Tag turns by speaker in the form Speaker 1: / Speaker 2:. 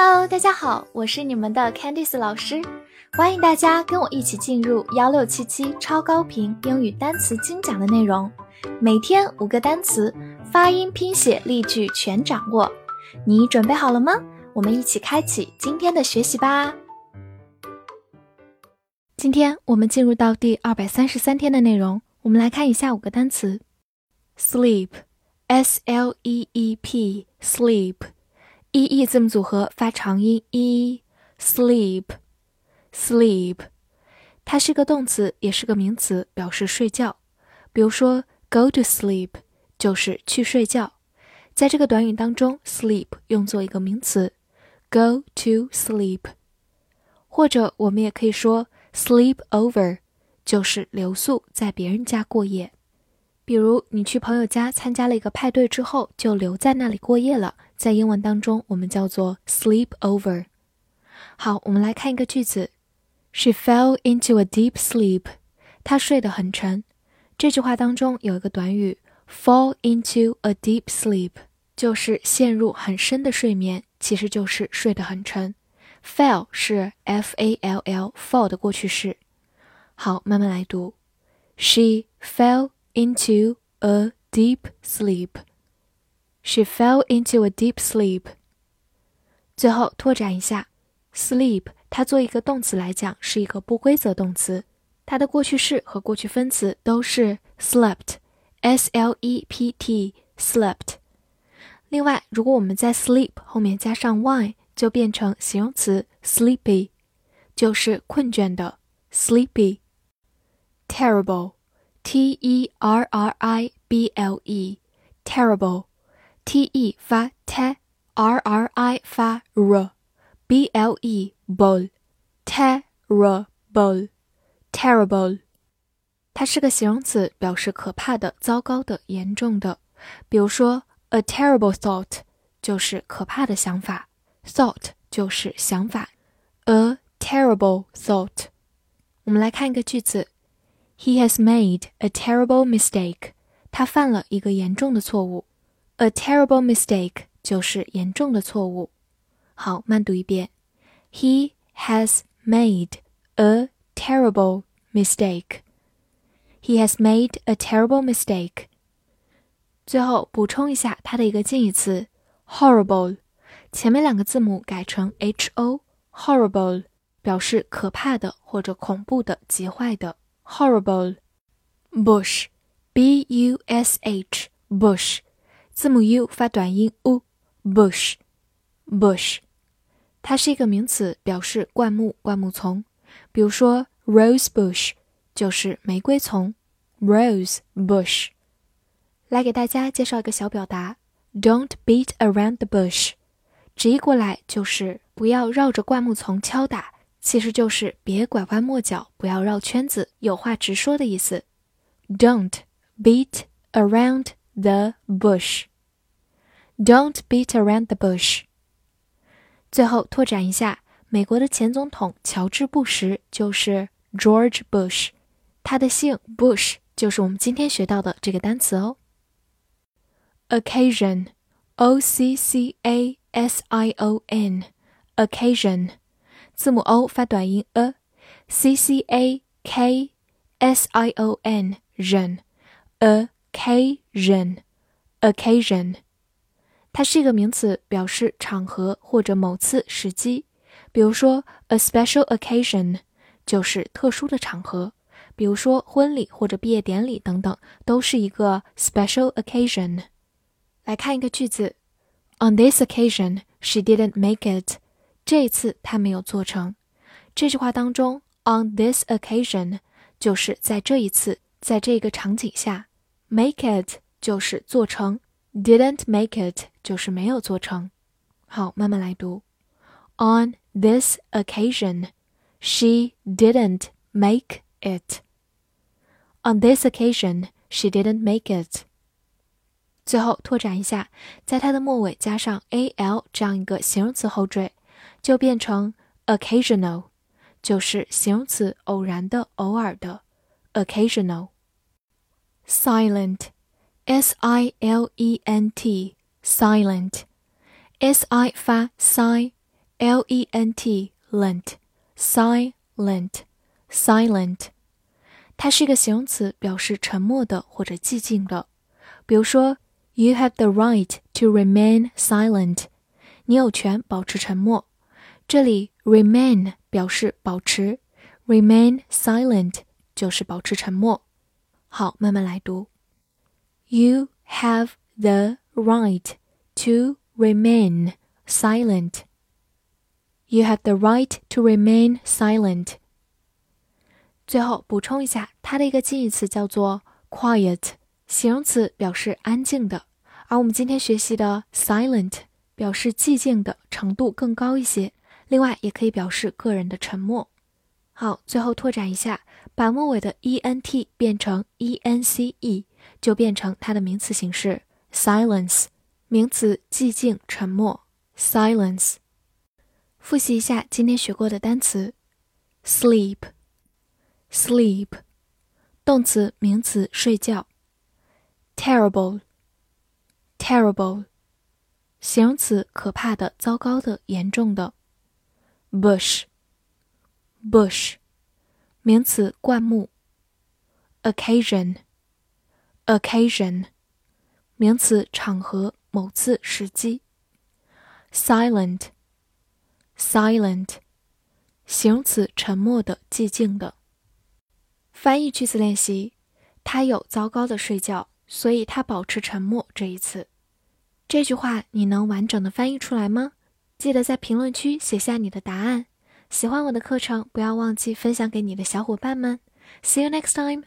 Speaker 1: Hello，大家好，我是你们的 Candice 老师，欢迎大家跟我一起进入幺六七七超高频英语单词精讲的内容，每天五个单词，发音、拼写、例句全掌握，你准备好了吗？我们一起开启今天的学习吧。今天我们进入到第二百三十三天的内容，我们来看一下五个单词：sleep，s l e e p，sleep。E e 字母组合发长音 e，sleep，sleep，它是个动词，也是个名词，表示睡觉。比如说，go to sleep 就是去睡觉。在这个短语当中，sleep 用作一个名词，go to sleep。或者我们也可以说 sleep over，就是留宿在别人家过夜。比如你去朋友家参加了一个派对之后，就留在那里过夜了。在英文当中，我们叫做 sleep over。好，我们来看一个句子：She fell into a deep sleep。她睡得很沉。这句话当中有一个短语 fall into a deep sleep，就是陷入很深的睡眠，其实就是睡得很沉。fell 是 f a l l fall 的过去式。好，慢慢来读：She fell into a deep sleep。 She fell into a deep sleep。最后拓展一下，sleep 它做一个动词来讲是一个不规则动词，它的过去式和过去分词都是 slept，s l e p t，slept。另外，如果我们在 sleep 后面加上 y，就变成形容词 sleepy，就是困倦的 sleepy。terrible，t e r r i b l e，terrible。 t e 发 t，r r i 发 r，b l e bol，terrible，terrible，它是个形容词，表示可怕的、糟糕的、严重的。比如说，a terrible thought 就是可怕的想法，thought 就是想法，a terrible thought。我们来看一个句子，He has made a terrible mistake。他犯了一个严重的错误。 A terrible mistake 就是严重的错误。好，慢读一遍。He has made a terrible mistake. He has made a terrible mistake. 最后补充一下它的一个近义词 horrible，前面两个字母改成 h o，horrible 表示可怕的或者恐怖的、极坏的。horrible bush，b u s h bush。 字母 u 发短音 u，bush，bush，它是一个名词，表示灌木、灌木丛。比如说，rose bush 就是玫瑰丛，rose bush。来给大家介绍一个小表达，don't beat around the bush，直译过来就是不要绕着灌木丛敲打，其实就是别拐弯抹角，不要绕圈子，有话直说的意思。Don't beat around the bush。Don't beat around the bush。最后拓展一下，美国的前总统乔治·布什就是 George Bush，他的姓 Bush 就是我们今天学到的这个单词哦。Occasion，O C C A S I O N，Occasion，字母 O 发短音 a，C C A K S I O N 人 ，Occasion，Occasion。它是一个名词，表示场合或者某次时机。比如说，a special occasion 就是特殊的场合，比如说婚礼或者毕业典礼等等，都是一个 special occasion。来看一个句子：On this occasion, she didn't make it。这一次她没有做成。这句话当中，on this occasion 就是在这一次，在这个场景下，make it 就是做成。Didn't make it 就是没有做成。好，慢慢来读。On this occasion, she didn't make it. On this occasion, she didn't make it. 最后拓展一下，在它的末尾加上 al 这样一个形容词后缀，就变成 occasional，就是形容词偶然的、偶尔的 occasional。Silent。S I L E N T silent，S I 发 si l e n t lent，silent，silent，它是一个形容词，表示沉默的或者寂静的。比如说，You have the right to remain silent，你有权保持沉默。这里 remain 表示保持，remain silent 就是保持沉默。 好，慢慢来读。You have the right to remain silent. You have the right to remain silent. 最后补充一下，它的一个近义词叫做 quiet，形容词表示安静的，而我们今天学习的 silent 表示寂静的程度更高一些。另外，也可以表示个人的沉默。 好，最后拓展一下，把末尾的 e n t 变成 e n c e，就变成它的名词形式 silence，名词寂静、沉默。silence。复习一下今天学过的单词：sleep，sleep，动词、名词睡觉；terrible，terrible，形容词可怕的、糟糕的、严重的。bush Bush，名词，灌木。occasion，occasion，名词，场合，某次时机。silent，silent，形容词，沉默的，寂静的。翻译句子练习：他有糟糕的睡觉，所以他保持沉默。这一次，这句话你能完整的翻译出来吗？记得在评论区写下你的答案。喜欢我的课程，不要忘记分享给你的小伙伴们。See you next time.